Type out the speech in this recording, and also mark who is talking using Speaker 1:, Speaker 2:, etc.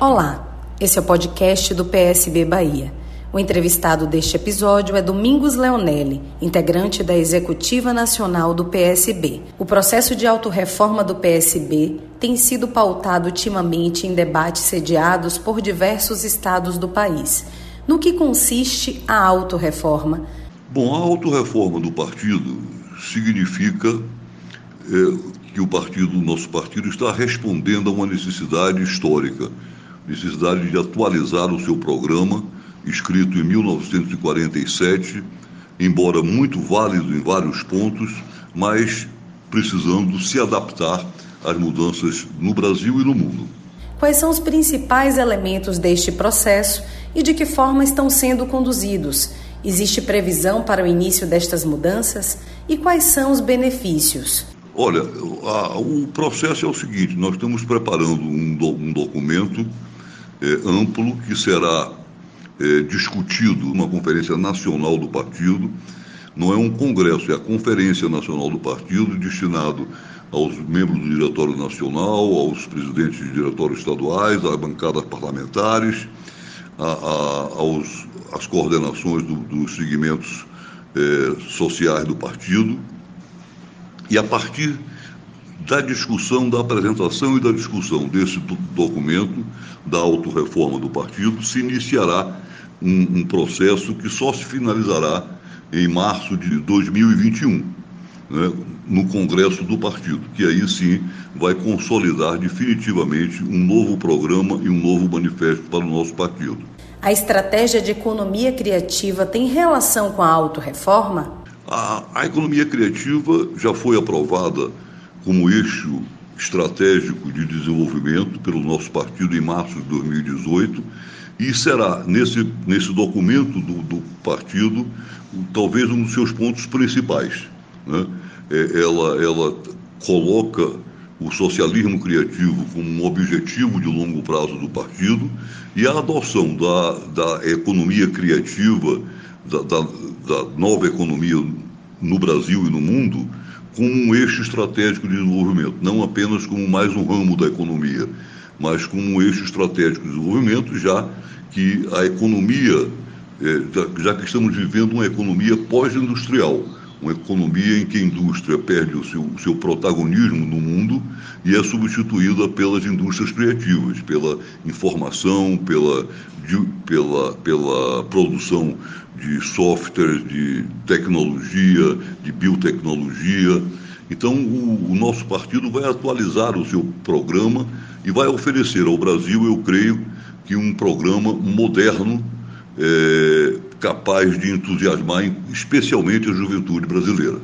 Speaker 1: Olá, esse é o podcast do PSB Bahia. O entrevistado deste episódio é Domingos Leonelli, integrante da Executiva Nacional do PSB. O processo de autorreforma do PSB tem sido pautado ultimamente em debates sediados por diversos estados do país. No que consiste a autorreforma?
Speaker 2: Bom, a autorreforma do partido significa é, que o partido, o nosso partido, está respondendo a uma necessidade histórica necessidade de atualizar o seu programa, escrito em 1947, embora muito válido em vários pontos, mas precisando se adaptar às mudanças no Brasil e no mundo.
Speaker 1: Quais são os principais elementos deste processo e de que forma estão sendo conduzidos? Existe previsão para o início destas mudanças? E quais são os benefícios?
Speaker 2: Olha, a, o processo é o seguinte: nós estamos preparando um, do, um documento é, amplo que será é, discutido numa conferência nacional do partido. Não é um congresso, é a Conferência Nacional do Partido, destinado aos membros do Diretório Nacional, aos presidentes de diretórios estaduais, às bancadas parlamentares, às coordenações do, dos segmentos é, sociais do partido. E a partir da discussão, da apresentação e da discussão desse documento, da autorreforma do partido, se iniciará um, um processo que só se finalizará em março de 2021, né, no Congresso do Partido, que aí sim vai consolidar definitivamente um novo programa e um novo manifesto para o nosso partido.
Speaker 1: A estratégia de economia criativa tem relação com a autorreforma?
Speaker 2: A, a economia criativa já foi aprovada como eixo estratégico de desenvolvimento pelo nosso partido em março de 2018 e será nesse, nesse documento do, do partido talvez um dos seus pontos principais. Né? É, ela, ela coloca o socialismo criativo como um objetivo de longo prazo do partido e a adoção da, da economia criativa, da, da, da nova economia no Brasil e no mundo, como um eixo estratégico de desenvolvimento, não apenas como mais um ramo da economia, mas como um eixo estratégico de desenvolvimento, já que a economia, é, já que estamos vivendo uma economia pós-industrial, uma economia em que a indústria perde o seu, o seu protagonismo no mundo e é substituída pelas indústrias criativas, pela informação, pela, de, pela, pela produção de softwares, de tecnologia, de biotecnologia. Então, o, o nosso partido vai atualizar o seu programa e vai oferecer ao Brasil, eu creio, que um programa moderno é, capaz de entusiasmar especialmente a juventude brasileira.